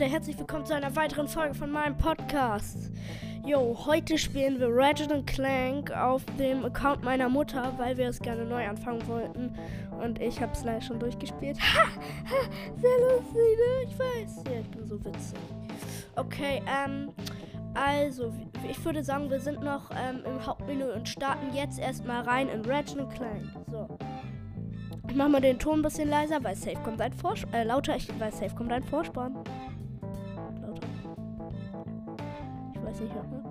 Leute, herzlich willkommen zu einer weiteren Folge von meinem Podcast. Jo, heute spielen wir Ratchet Clank auf dem Account meiner Mutter, weil wir es gerne neu anfangen wollten. Und ich habe es leider schon durchgespielt. Ha, ha, sehr lustig, ne? Ich weiß. Ja, ich bin so witzig. Okay, ähm, also, ich würde sagen, wir sind noch ähm, im Hauptmenü und starten jetzt erstmal rein in Ratchet Clank. So. Ich mach mal den Ton ein bisschen leiser, weil safe kommt ein Vorspann. Äh, lauter, ich, weil safe kommt ein Vorspann. Nicht, hört man.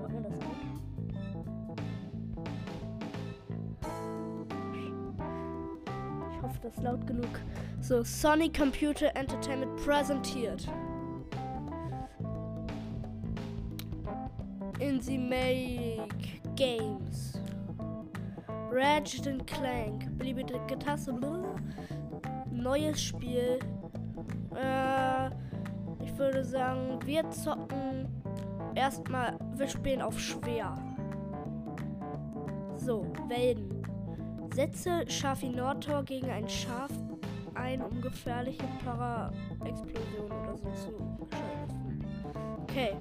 Hört man das auch? Ich hoffe, das ist laut genug. So, Sony Computer Entertainment präsentiert. In the make games. Ratchet Clank. Beliebige Taste. Neues Spiel. Äh, ich würde sagen, wir zocken erstmal. Wir spielen auf schwer. So, Welden. Setze Schafinator gegen ein Schaf ein, um gefährliche Para-Explosionen oder so zu schalten. Okay.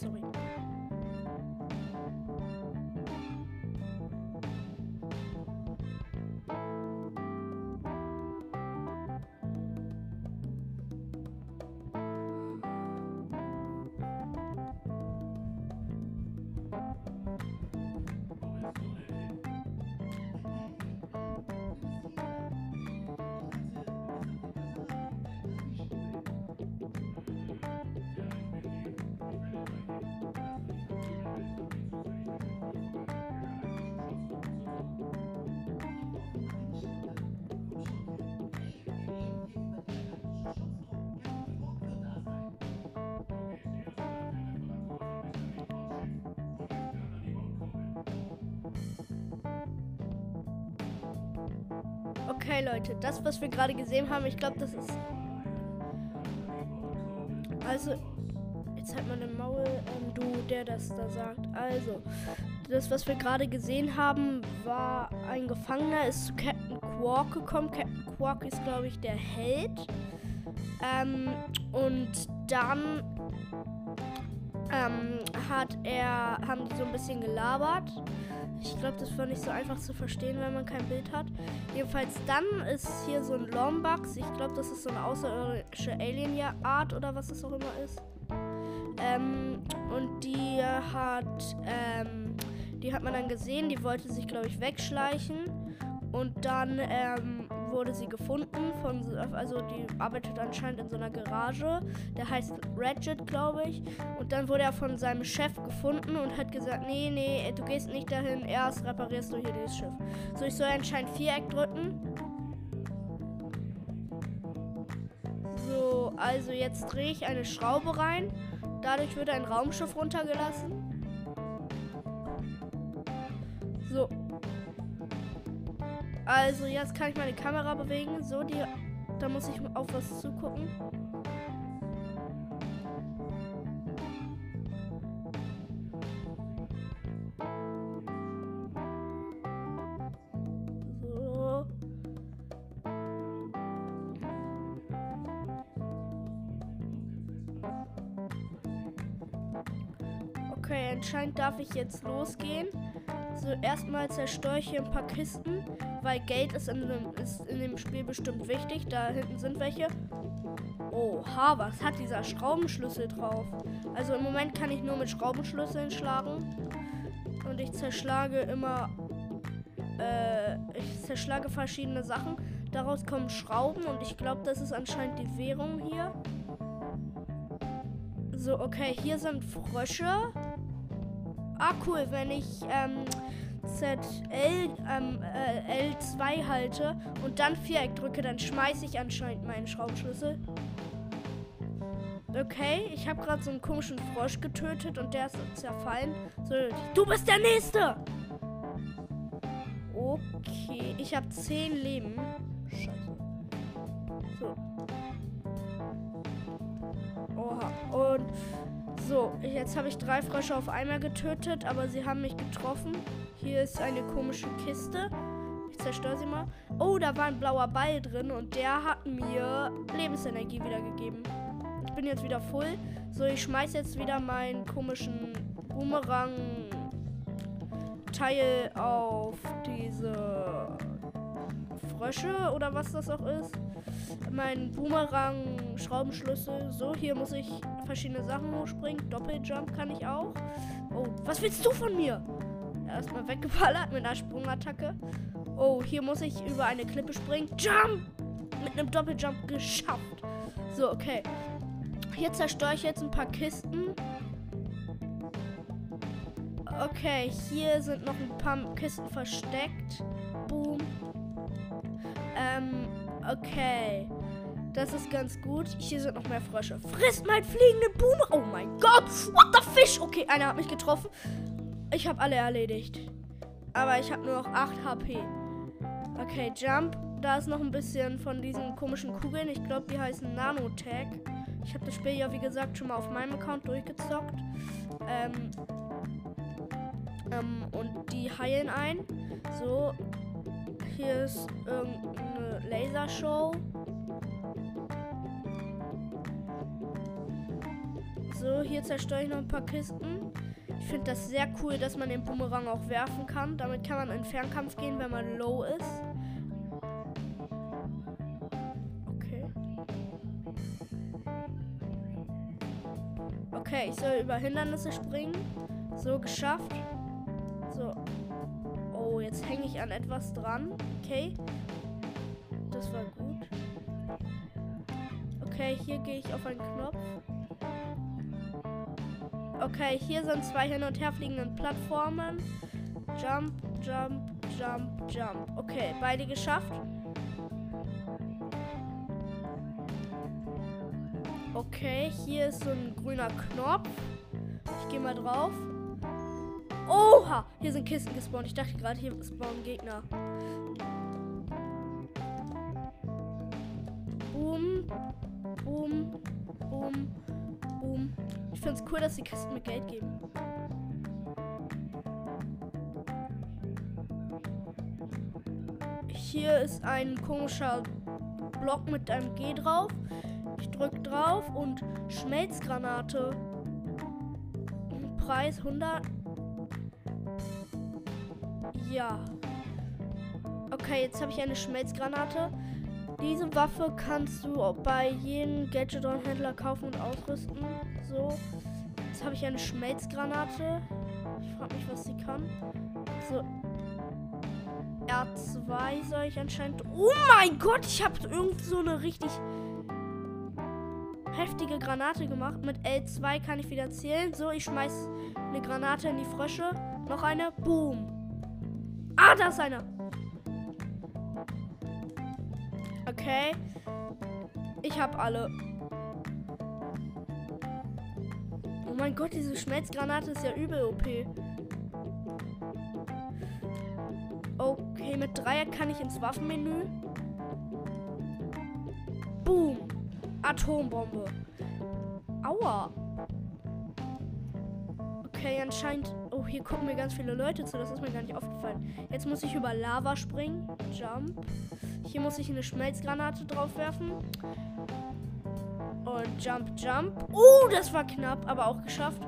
Geht noch Okay, Leute, das, was wir gerade gesehen haben, ich glaube, das ist. Also, jetzt halt mal den Maul, ähm, du, der das da sagt. Also, das, was wir gerade gesehen haben, war ein Gefangener, ist zu Captain Quark gekommen. Captain Quark ist, glaube ich, der Held. Ähm, und dann ähm, hat er, haben die so ein bisschen gelabert Ich glaube, das war nicht so einfach zu verstehen, wenn man kein Bild hat. Jedenfalls dann ist hier so ein Lombax. Ich glaube, das ist so eine außerirdische Alien-Art oder was es auch immer ist. Ähm, und die hat, ähm, die hat man dann gesehen. Die wollte sich, glaube ich, wegschleichen. Und dann ähm, wurde sie gefunden von, also die arbeitet anscheinend in so einer Garage. Der heißt Ratchet, glaube ich. Und dann wurde er von seinem Chef gefunden und hat gesagt, nee, nee, du gehst nicht dahin, erst reparierst du hier dieses Schiff. So, ich soll anscheinend Viereck drücken. So, also jetzt drehe ich eine Schraube rein. Dadurch wird ein Raumschiff runtergelassen. So, also jetzt kann ich meine Kamera bewegen. So, die, da muss ich auf was zugucken. So. Okay, anscheinend darf ich jetzt losgehen. So, erstmal zerstöre ich hier ein paar Kisten weil Geld ist in, dem, ist in dem Spiel bestimmt wichtig. Da hinten sind welche. Oha, was hat dieser Schraubenschlüssel drauf? Also im Moment kann ich nur mit Schraubenschlüsseln schlagen. Und ich zerschlage immer. Äh, ich zerschlage verschiedene Sachen. Daraus kommen Schrauben und ich glaube, das ist anscheinend die Währung hier. So, okay, hier sind Frösche. Ah, cool, wenn ich ähm, ZL ähm, äh, L2 halte und dann Viereck drücke, dann schmeiße ich anscheinend meinen Schraubenschlüssel. Okay, ich habe gerade so einen komischen Frosch getötet und der ist zerfallen. So, du bist der Nächste! Okay, ich habe 10 Leben. Scheiße. So. Oha. Und so, jetzt habe ich drei Frösche auf einmal getötet, aber sie haben mich getroffen. Hier ist eine komische Kiste. Ich zerstöre sie mal. Oh, da war ein blauer Ball drin und der hat mir Lebensenergie wiedergegeben. Ich bin jetzt wieder voll. So, ich schmeiße jetzt wieder meinen komischen Boomerang-Teil auf diese Frösche oder was das auch ist. Mein Boomerang-Schraubenschlüssel. So, hier muss ich verschiedene Sachen hochspringen. Doppeljump kann ich auch. Oh, was willst du von mir? Erstmal weggeballert mit einer Sprungattacke. Oh, hier muss ich über eine Klippe springen. Jump! Mit einem Doppeljump geschafft. So, okay. Hier zerstöre ich jetzt ein paar Kisten. Okay, hier sind noch ein paar Kisten versteckt. Boom. Ähm, okay. Das ist ganz gut. Hier sind noch mehr Frösche. Frisst mein fliegenden Boomer. Oh mein Gott. What the fish? Okay, einer hat mich getroffen. Ich habe alle erledigt. Aber ich habe nur noch 8 HP. Okay, Jump. Da ist noch ein bisschen von diesen komischen Kugeln. Ich glaube, die heißen Nanotag. Ich habe das Spiel ja, wie gesagt, schon mal auf meinem Account durchgezockt. Ähm, ähm, und die heilen ein. So, hier ist irgendeine Lasershow. So, hier zerstöre ich noch ein paar Kisten. Ich finde das sehr cool, dass man den Boomerang auch werfen kann. Damit kann man in Fernkampf gehen, wenn man low ist. Okay. Okay, ich soll über Hindernisse springen. So, geschafft. So. Oh, jetzt hänge ich an etwas dran. Okay. Das war gut. Okay, hier gehe ich auf einen Knopf. Okay, hier sind zwei hin und her fliegenden Plattformen. Jump, jump, jump, jump. Okay, beide geschafft. Okay, hier ist so ein grüner Knopf. Ich gehe mal drauf. Oha! Hier sind Kisten gespawnt. Ich dachte gerade, hier spawnen Gegner. Boom. Boom. Boom. Boom. Ich finde es cool, dass die Kisten mit Geld geben. Hier ist ein komischer Block mit einem G drauf. Ich drücke drauf und Schmelzgranate. Preis 100. Ja. Okay, jetzt habe ich eine Schmelzgranate. Diese Waffe kannst du bei jedem Gadget und Händler kaufen und ausrüsten. So. Jetzt habe ich eine Schmelzgranate. Ich frage mich, was sie kann. So. R2 soll ich anscheinend. Oh mein Gott, ich habe irgend so eine richtig heftige Granate gemacht. Mit L2 kann ich wieder zählen. So, ich schmeiß eine Granate in die Frösche. Noch eine. Boom. Ah, da ist eine. Okay. Ich habe alle. Oh mein Gott, diese Schmelzgranate ist ja übel OP. Okay, mit Dreier kann ich ins Waffenmenü. Boom. Atombombe. Aua. Okay, anscheinend. Oh, hier gucken mir ganz viele Leute zu. Das ist mir gar nicht aufgefallen. Jetzt muss ich über Lava springen. Jump. Hier muss ich eine Schmelzgranate drauf werfen. Und Jump, Jump. Oh, das war knapp, aber auch geschafft.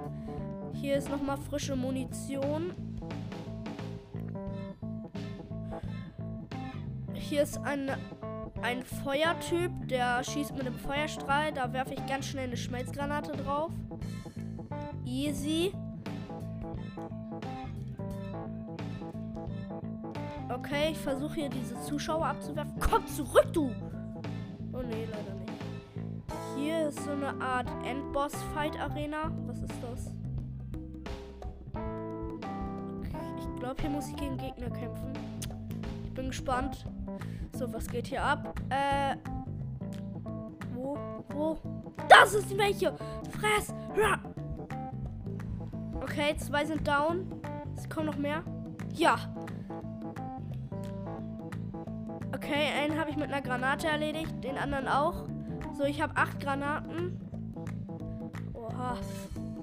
Hier ist nochmal frische Munition. Hier ist ein, ein Feuertyp, der schießt mit einem Feuerstrahl. Da werfe ich ganz schnell eine Schmelzgranate drauf. Easy. Okay, ich versuche hier diese Zuschauer abzuwerfen. Komm zurück, du! Oh nee, leider nicht. Hier ist so eine Art Endboss-Fight-Arena. Was ist das? Ich glaube, hier muss ich gegen Gegner kämpfen. Ich bin gespannt. So, was geht hier ab? Äh. Wo? Wo? Das ist welche! Fress! Okay, zwei sind down. Es kommen noch mehr. Ja, Okay, einen habe ich mit einer Granate erledigt, den anderen auch. So, ich habe acht Granaten. Oha.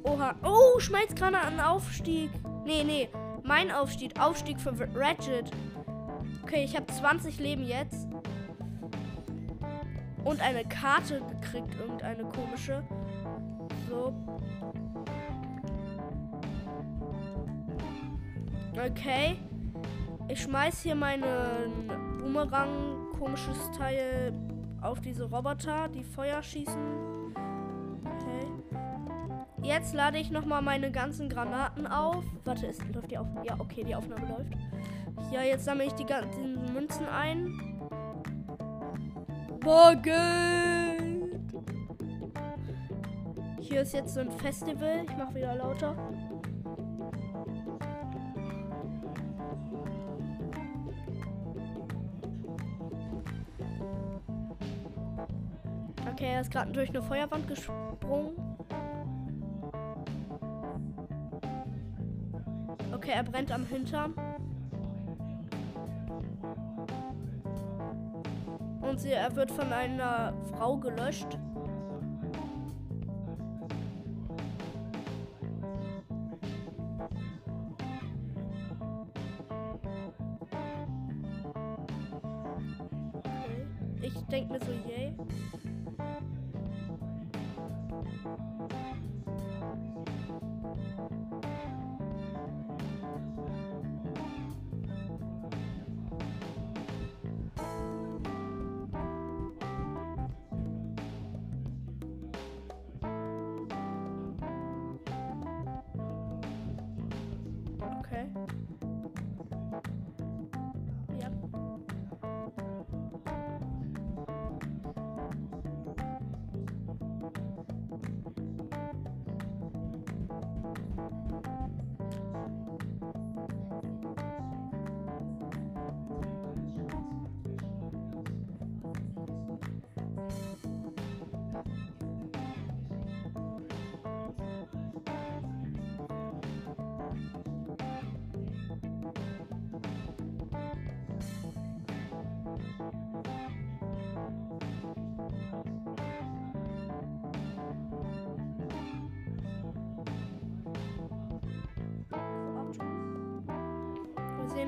Oha. Oh, Schmelzgranatenaufstieg. Nee, nee. Mein Aufstieg. Aufstieg für Ratchet. Okay, ich habe 20 Leben jetzt. Und eine Karte gekriegt, irgendeine komische. So. Okay. Ich schmeiß hier meinen Boomerang, komisches Teil auf diese Roboter, die Feuer schießen. Okay. Jetzt lade ich nochmal meine ganzen Granaten auf. Warte, ist, läuft die auf? Ja, okay, die Aufnahme läuft. Ja, jetzt sammle ich die ganzen Münzen ein. Morgen! Hier ist jetzt so ein Festival. Ich mache wieder lauter. Okay, er ist gerade durch eine Feuerwand gesprungen. Okay, er brennt am Hintern. Und sie, er wird von einer Frau gelöscht. Ich denke mir so, yay. sehen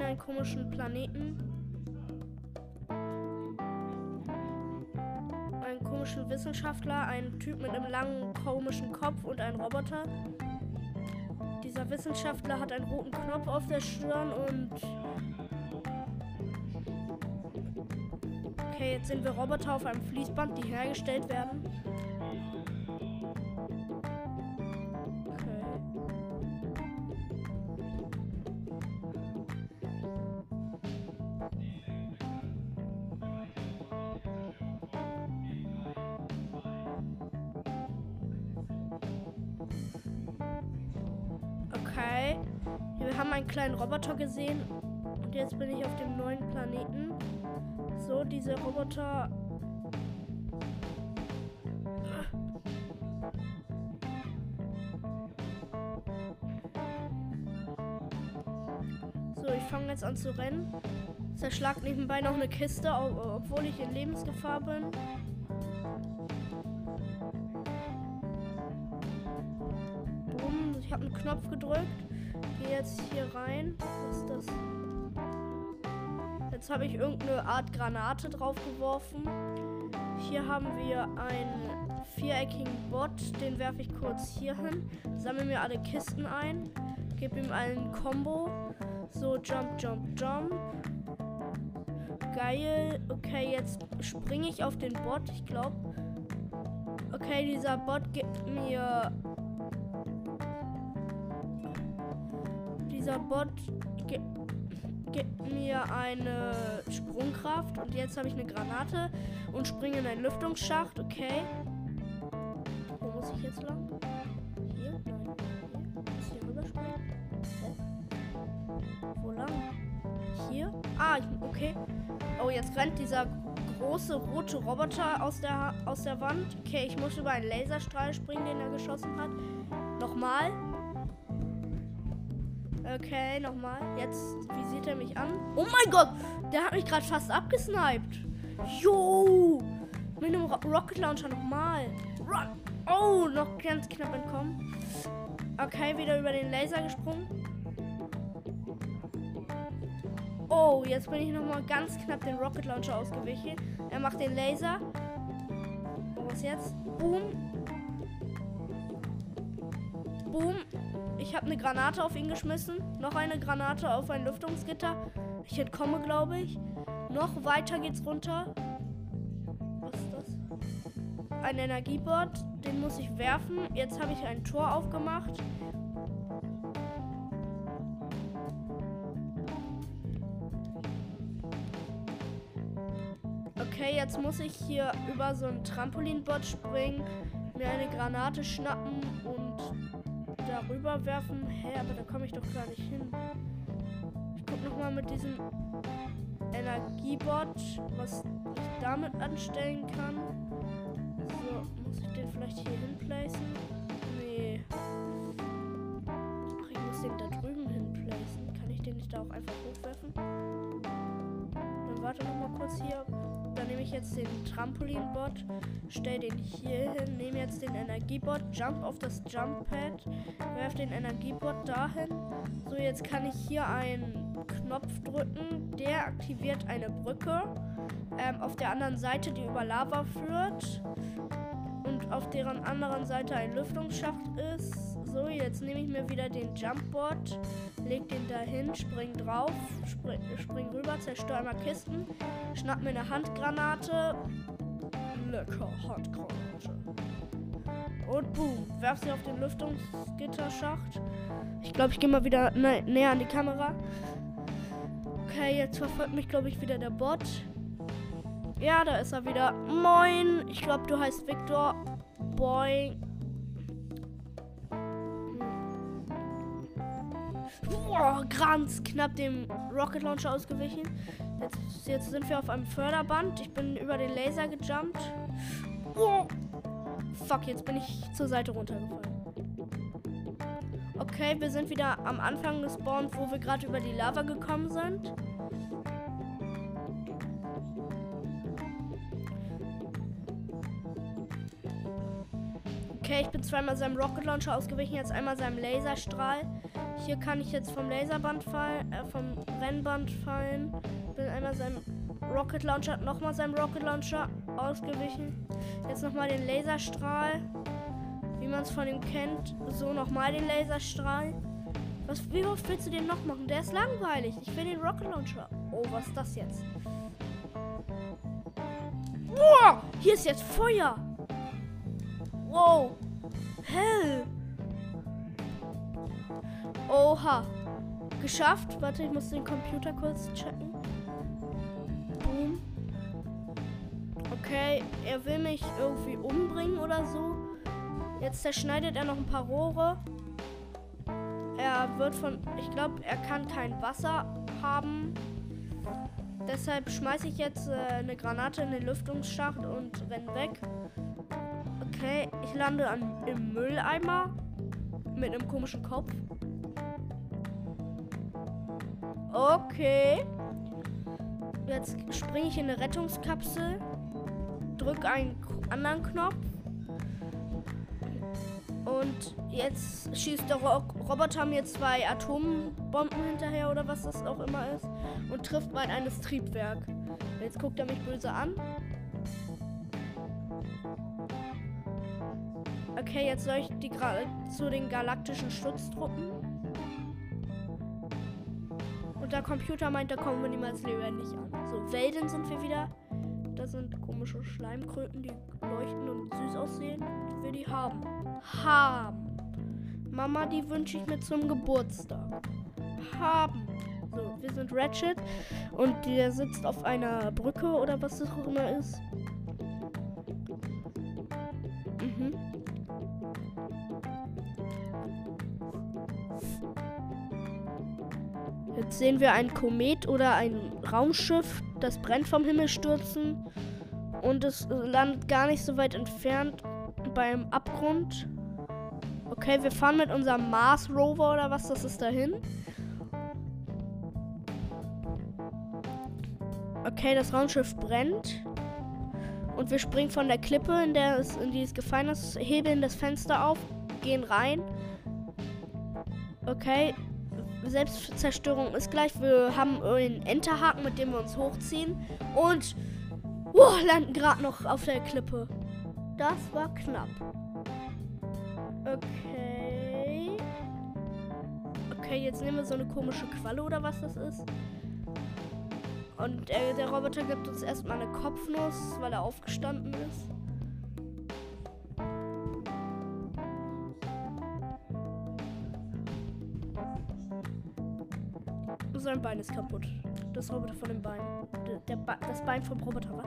irgendeinen komischen Planeten. Einen komischen Wissenschaftler, einen Typ mit einem langen komischen Kopf und einen Roboter. Dieser Wissenschaftler hat einen roten Knopf auf der Stirn und Okay, jetzt sehen wir Roboter auf einem Fließband, die hergestellt werden. Diese Roboter. So, ich fange jetzt an zu rennen. Zerschlag nebenbei noch eine Kiste, obwohl ich in Lebensgefahr bin. Ich habe einen Knopf gedrückt. Gehe jetzt hier rein. Was ist das? Jetzt habe ich irgendeine Art Granate drauf geworfen. Hier haben wir einen viereckigen Bot. Den werfe ich kurz hier hin. Sammle mir alle Kisten ein. Gebe ihm einen Combo. So, Jump, Jump, Jump. Geil. Okay, jetzt springe ich auf den Bot. Ich glaube. Okay, dieser Bot gibt mir dieser Bot gibt, gibt mir eine Sprungkraft und jetzt habe ich eine Granate und springe in einen Lüftungsschacht. Okay. Wo muss ich jetzt lang? Hier? Nein. Hier? Muss hier rüberspringen? Wo lang? Hier? Ah, okay. Oh, jetzt rennt dieser große rote Roboter aus der, aus der Wand. Okay, ich muss über einen Laserstrahl springen, den er geschossen hat. Nochmal. Okay, nochmal. Jetzt visiert er mich an. Oh mein Gott! Der hat mich gerade fast abgesniped. Jo! Mit einem Rocket Launcher nochmal. Oh, noch ganz knapp entkommen. Okay, wieder über den Laser gesprungen. Oh, jetzt bin ich nochmal ganz knapp den Rocket Launcher ausgewichen. Er macht den Laser. Was jetzt? Boom. Boom. Ich habe eine Granate auf ihn geschmissen. Noch eine Granate auf ein Lüftungsgitter. Ich entkomme, glaube ich. Noch weiter geht's runter. Was ist das? Ein Energieboard. Den muss ich werfen. Jetzt habe ich ein Tor aufgemacht. Okay, jetzt muss ich hier über so ein Trampolinbot springen, mir eine Granate schnappen darüber werfen. Hä, aber da komme ich doch gar nicht hin. Ich gucke nochmal mit diesem Energiebot, was ich damit anstellen kann. So, muss ich den vielleicht hier hinplacen? Nee. Ach, ich muss den da drüben hinplacen. Kann ich den nicht da auch einfach hochwerfen? Dann warte noch mal kurz hier. Nehme ich jetzt den Trampolinbot, stelle den hier hin, nehme jetzt den Energiebot, jump auf das Jump Pad, werfe den Energiebot dahin. So, jetzt kann ich hier einen Knopf drücken, der aktiviert eine Brücke ähm, auf der anderen Seite, die über Lava führt und auf deren anderen Seite ein Lüftungsschacht ist. So, jetzt nehme ich mir wieder den Jumpboard, leg den dahin, spring drauf, spring, spring rüber, zerstöre einmal Kisten, schnapp mir eine Handgranate. Lecker Handgranate. Und boom, werf sie auf den Lüftungsgitterschacht. Ich glaube, ich gehe mal wieder nä näher an die Kamera. Okay, jetzt verfolgt mich, glaube ich, wieder der Bot. Ja, da ist er wieder. Moin. Ich glaube, du heißt Victor. Boing. Boah, ganz knapp dem Rocket Launcher ausgewichen. Jetzt, jetzt sind wir auf einem Förderband. Ich bin über den Laser gejumpt. Oh. Fuck, jetzt bin ich zur Seite runtergefallen. Okay, wir sind wieder am Anfang des Spawns, wo wir gerade über die Lava gekommen sind. Okay, ich bin zweimal seinem Rocket Launcher ausgewichen, jetzt einmal seinem Laserstrahl. Hier kann ich jetzt vom Laserband fallen, äh, vom Rennband fallen. Bin einmal seinem Rocket Launcher, nochmal seinem Rocket Launcher ausgewichen. Jetzt nochmal den Laserstrahl. Wie man es von ihm kennt. So nochmal den Laserstrahl. Was, wie oft willst du den noch machen? Der ist langweilig. Ich will den Rocket Launcher. Oh, was ist das jetzt? Boah, hier ist jetzt Feuer. Wow. Hell. Oha. Geschafft. Warte, ich muss den Computer kurz checken. Boom. Okay, er will mich irgendwie umbringen oder so. Jetzt zerschneidet er noch ein paar Rohre. Er wird von. Ich glaube, er kann kein Wasser haben. Deshalb schmeiße ich jetzt äh, eine Granate in den Lüftungsschacht und renne weg. Okay, ich lande an, im Mülleimer mit einem komischen Kopf. Okay. Jetzt springe ich in eine Rettungskapsel, drücke einen anderen Knopf und jetzt schießt der Ro Roboter mir zwei Atombomben hinterher oder was das auch immer ist und trifft mein eines Triebwerk. Jetzt guckt er mich böse an. Okay, jetzt soll ich die Gra zu den galaktischen Schutztruppen. Der Computer meint, da kommen wir niemals lebendig an. So, Welden sind wir wieder. Das sind komische Schleimkröten, die leuchten und süß aussehen. Ich will die haben. Haben. Mama, die wünsche ich mir zum Geburtstag. Haben. So, wir sind Ratchet und der sitzt auf einer Brücke oder was das auch immer ist. Sehen wir ein Komet oder ein Raumschiff, das brennt vom Himmel stürzen. Und es landet gar nicht so weit entfernt beim Abgrund. Okay, wir fahren mit unserem Mars Rover oder was das ist dahin. Okay, das Raumschiff brennt. Und wir springen von der Klippe, in der es, in die es gefallen ist, hebeln das Fenster auf, gehen rein. Okay, Selbstzerstörung ist gleich. Wir haben einen Enterhaken, mit dem wir uns hochziehen. Und oh, landen gerade noch auf der Klippe. Das war knapp. Okay. Okay, jetzt nehmen wir so eine komische Qualle oder was das ist. Und äh, der Roboter gibt uns erstmal eine Kopfnuss, weil er aufgestanden ist. Sein Bein ist kaputt. Das Roboter von dem Bein. Der, Be das Bein vom Roboter, was?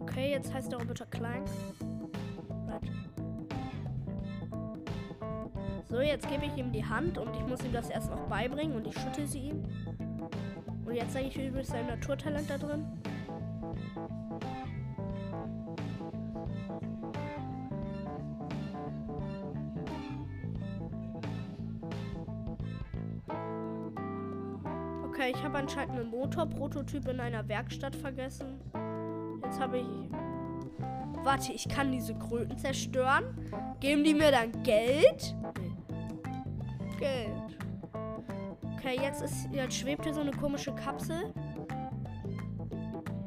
Okay, jetzt heißt der Roboter klein. So, jetzt gebe ich ihm die Hand und ich muss ihm das erst noch beibringen und ich schütte sie ihm. Und jetzt zeige ich übrigens sein Naturtalent da drin. Okay, ich habe anscheinend einen Motorprototyp in einer Werkstatt vergessen. Jetzt habe ich. Warte, ich kann diese Kröten zerstören. Geben die mir dann Geld? Geld. Okay, jetzt ist jetzt schwebt hier so eine komische Kapsel.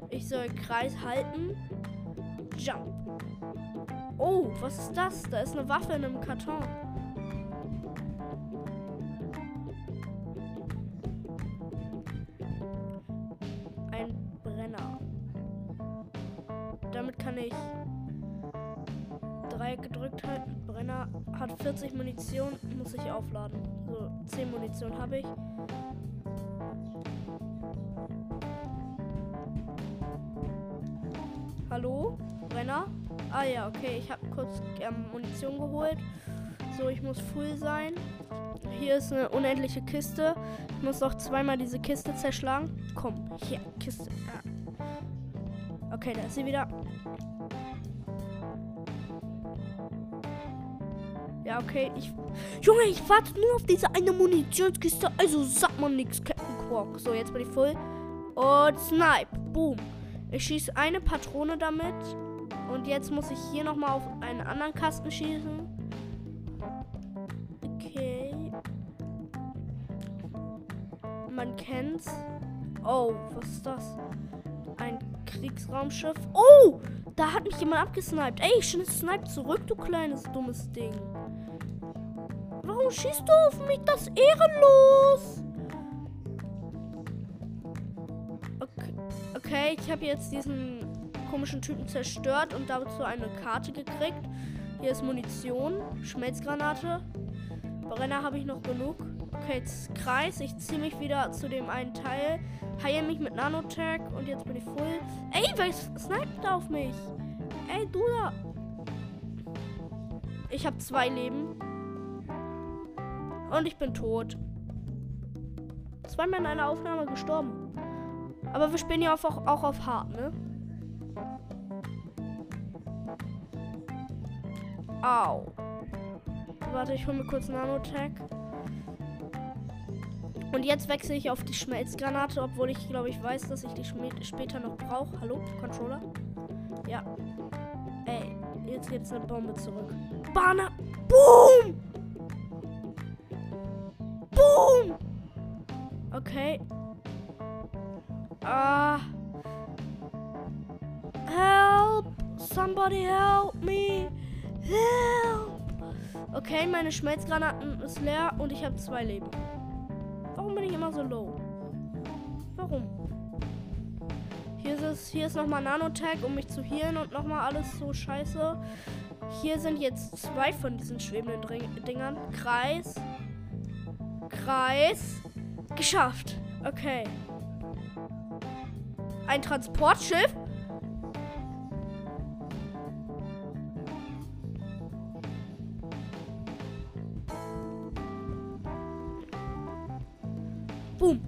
Ich soll Kreis halten. Jump. Oh, was ist das? Da ist eine Waffe in einem Karton. 20 Munition muss ich aufladen. So, 10 Munition habe ich. Hallo? Brenner? Ah ja, okay. Ich habe kurz ähm, Munition geholt. So, ich muss full sein. Hier ist eine unendliche Kiste. Ich muss noch zweimal diese Kiste zerschlagen. Komm, hier, Kiste. Ah. Okay, da ist sie wieder. Okay. Ich. Junge, ich warte nur auf diese eine Munitionskiste. Also sagt man nichts, Captain Quark. So, jetzt bin ich voll. Und Snipe. Boom. Ich schieße eine Patrone damit. Und jetzt muss ich hier nochmal auf einen anderen Kasten schießen. Okay. Man kennt's. Oh, was ist das? Ein Kriegsraumschiff. Oh! Da hat mich jemand abgesniped. Ey, ich snipe zurück, du kleines dummes Ding. Warum schießt du auf mich? Das ist ehrenlos. Okay, okay ich habe jetzt diesen komischen Typen zerstört und dazu eine Karte gekriegt. Hier ist Munition, Schmelzgranate. Brenner habe ich noch genug. Okay, jetzt Kreis. Ich ziehe mich wieder zu dem einen Teil. Heile mich mit Nanotech und jetzt bin ich voll. Ey, wer sniped auf mich? Ey, du da. Ich habe zwei Leben. Und ich bin tot. Zweimal in einer Aufnahme gestorben. Aber wir spielen ja auch, auch auf hart, ne? Au. Warte, ich hole mir kurz Nanotech. Und jetzt wechsle ich auf die Schmelzgranate, obwohl ich glaube ich weiß, dass ich die später noch brauche. Hallo, Controller? Ja. Ey, jetzt geht's eine Bombe zurück. Boom! Boom! Okay. Ah. Help! Somebody help me! Help! Okay, meine Schmelzgranaten ist leer und ich habe zwei Leben. Warum bin ich immer so low? Warum? Hier ist, hier ist nochmal Nanotag, um mich zu healen und nochmal alles so scheiße. Hier sind jetzt zwei von diesen schwebenden Dingern. Kreis. Kreis. Geschafft. Okay. Ein Transportschiff? Boom.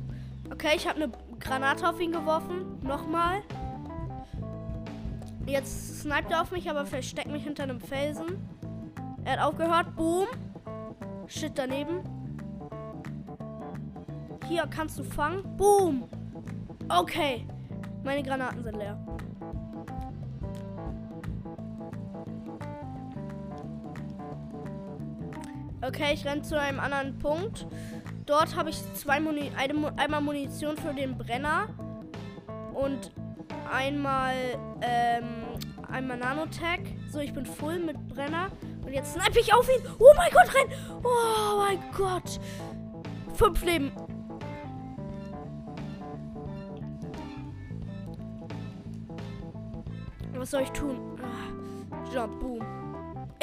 Okay, ich habe eine Granate auf ihn geworfen. Nochmal. Jetzt sniped er auf mich, aber versteckt mich hinter einem Felsen. Er hat aufgehört. Boom. Shit daneben. Hier kannst du fangen. Boom. Okay. Meine Granaten sind leer. Okay, ich renne zu einem anderen Punkt. Dort habe ich zwei Muni eine, einmal Munition für den Brenner und einmal ähm, einmal Nanotech. So, ich bin voll mit Brenner und jetzt snipe ich auf ihn. Oh mein Gott, renn! Oh mein Gott! Fünf Leben. Was soll ich tun? Ah, Jump, boom.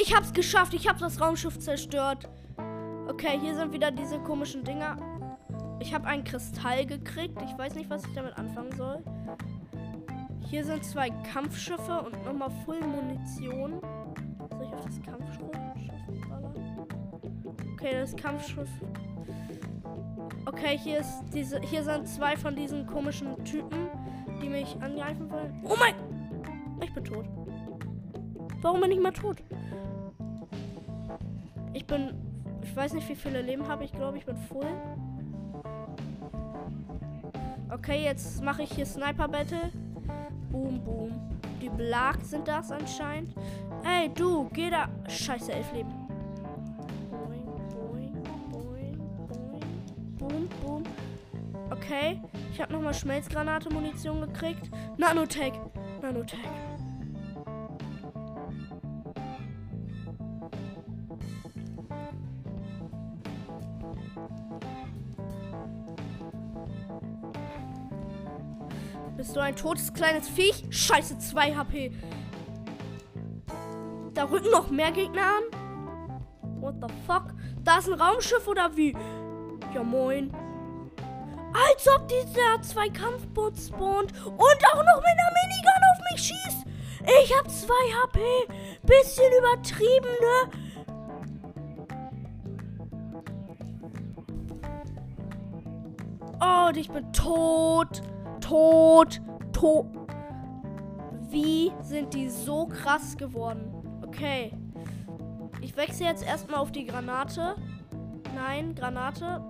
Ich hab's geschafft. Ich hab das Raumschiff zerstört. Okay, hier sind wieder diese komischen Dinger. Ich habe ein Kristall gekriegt. Ich weiß nicht, was ich damit anfangen soll. Hier sind zwei Kampfschiffe und nochmal Full Munition. Soll ich auf das Kampfschiff ballern? Okay, das Kampfschiff. Okay, hier ist diese. Hier sind zwei von diesen komischen Typen, die mich angreifen wollen. Oh mein! Bin tot. Warum bin ich mal tot? Ich bin ich weiß nicht, wie viele Leben habe ich. glaube, ich bin voll. Okay, jetzt mache ich hier Sniper Battle. Boom, boom. Die Blag sind das anscheinend. Ey, du, geh da. Scheiße, elf Leben. Okay, ich habe nochmal Schmelzgranate-Munition gekriegt. Nanotech. Nanotech. Bist du ein totes kleines Viech? Scheiße, 2 HP. Da rücken noch mehr Gegner an. What the fuck? Da ist ein Raumschiff oder wie? Ja, moin. Als ob dieser zwei Kampfboot spawnt und auch noch mit einer Minigun auf mich schießt. Ich hab 2 HP. Bisschen übertrieben, ne? Oh, und ich bin tot tot, tot. Wie sind die so krass geworden? Okay. Ich wechsle jetzt erstmal auf die Granate. Nein, Granate.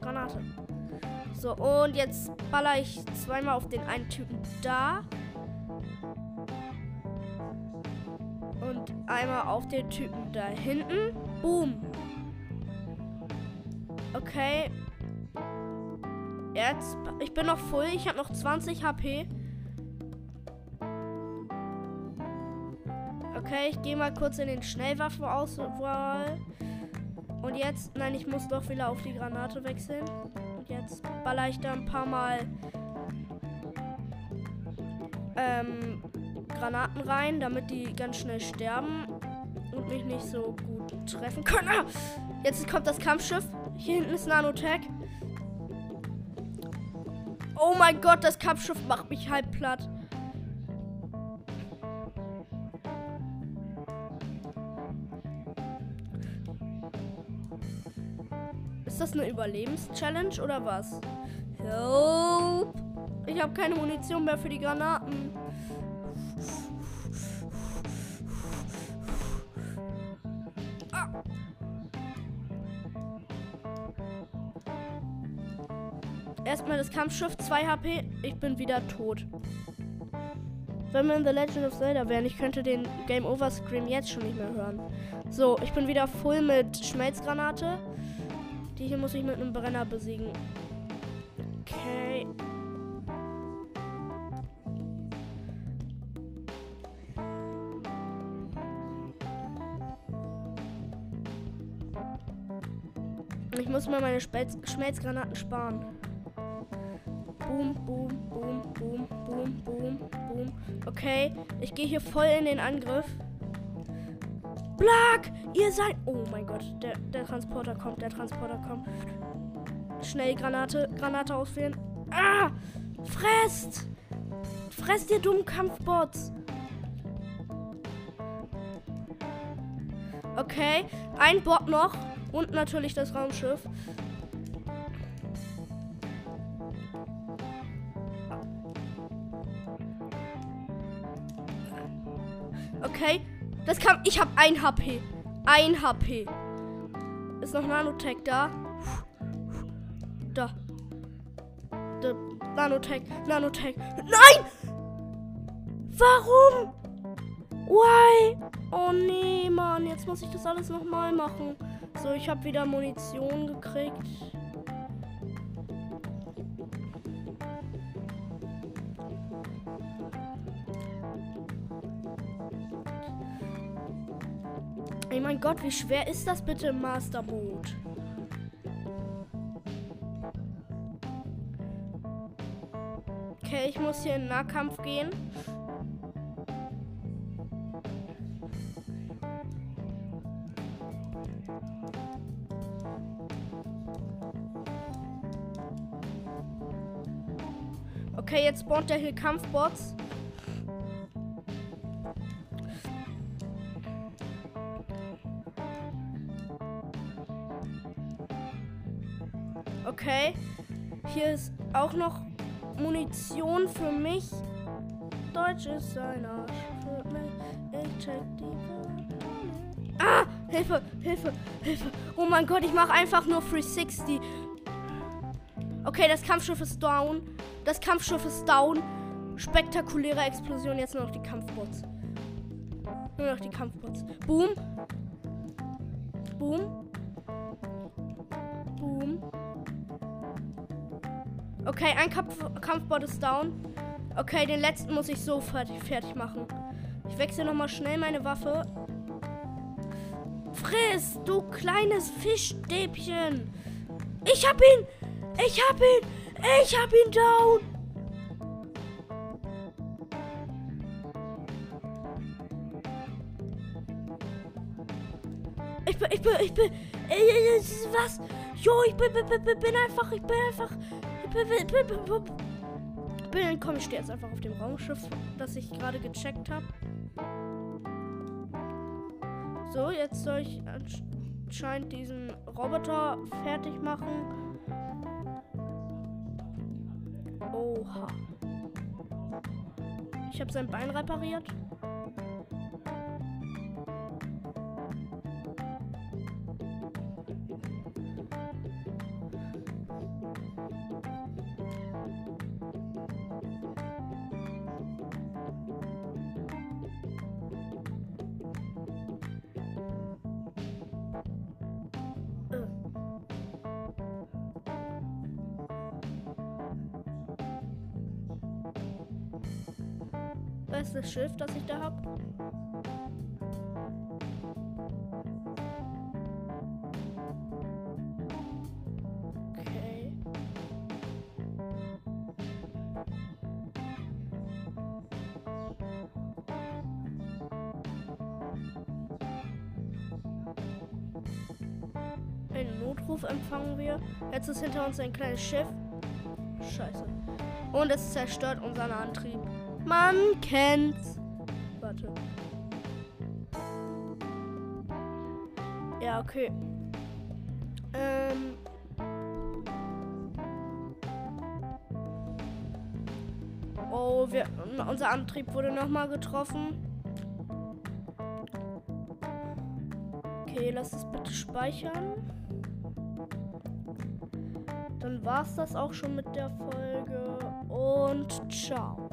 Granate. So, und jetzt baller ich zweimal auf den einen Typen da. Und einmal auf den Typen da hinten. Boom. Okay, Jetzt, ich bin noch voll. Ich habe noch 20 HP. Okay, ich gehe mal kurz in den Schnellwaffenauswahl. Und jetzt, nein, ich muss doch wieder auf die Granate wechseln. Und jetzt baller ich da ein paar Mal ähm, Granaten rein, damit die ganz schnell sterben und mich nicht so gut treffen können. Ah! Jetzt kommt das Kampfschiff. Hier hinten ist Nanotech. Oh mein Gott, das Kampfschiff macht mich halb platt. Ist das eine Überlebenschallenge oder was? Help! Ich habe keine Munition mehr für die Granaten. Kampfschiff, 2 HP. Ich bin wieder tot. Wenn wir in The Legend of Zelda wären, ich könnte den Game Over Scream jetzt schon nicht mehr hören. So, ich bin wieder voll mit Schmelzgranate. Die hier muss ich mit einem Brenner besiegen. Okay. Ich muss mal meine Schmelzgranaten sparen. Boom, boom, boom, boom, boom, boom, boom. Okay, ich gehe hier voll in den Angriff. Black, ihr seid... Oh mein Gott, der, der Transporter kommt, der Transporter kommt. Schnell Granate, Granate auswählen. Ah, fresst! Fresst ihr dummen Kampfbots! Okay, ein Bot noch. Und natürlich das Raumschiff. Das kam. Ich habe ein HP. Ein HP. Ist noch Nanotech da? Da. da. Nanotech. Nanotech. Nein! Warum? Why? Oh nee, Mann. Jetzt muss ich das alles nochmal machen. So, ich habe wieder Munition gekriegt. Gott, wie schwer ist das bitte im Master Mode? Okay, ich muss hier in Nahkampf gehen. Okay, jetzt spawnt er hier Kampfbots. Auch noch Munition für mich. Deutsch ist ein Arsch für mich. Ich check die Ah! Hilfe! Hilfe! Hilfe! Oh mein Gott, ich mache einfach nur 360. Okay, das Kampfschiff ist down. Das Kampfschiff ist down. Spektakuläre Explosion. Jetzt nur noch die Kampfbots. Nur noch die Kampfbots. Boom. Boom. Boom. Okay, ein Kampf Kampfbot ist down. Okay, den letzten muss ich so fertig, machen. Ich wechsle nochmal schnell meine Waffe. Friss, du kleines Fischstäbchen. Ich hab ihn. Ich hab ihn. Ich hab ihn down. Ich bin, ich bin, ich bin, was? Jo, ich bin, bin, bin, bin einfach, ich bin einfach, bin komm, ich stehe jetzt einfach auf dem Raumschiff, das ich gerade gecheckt habe. So, jetzt soll ich anscheinend diesen Roboter fertig machen. Oha. Ich habe sein Bein repariert. Einen Notruf empfangen wir. Jetzt ist hinter uns ein kleines Schiff. Scheiße. Und es zerstört unseren Antrieb. Man kennt's. Warte. Ja, okay. Ähm. Oh, wir, unser Antrieb wurde nochmal getroffen. Okay, lass es bitte speichern. Dann war's das auch schon mit der Folge und ciao.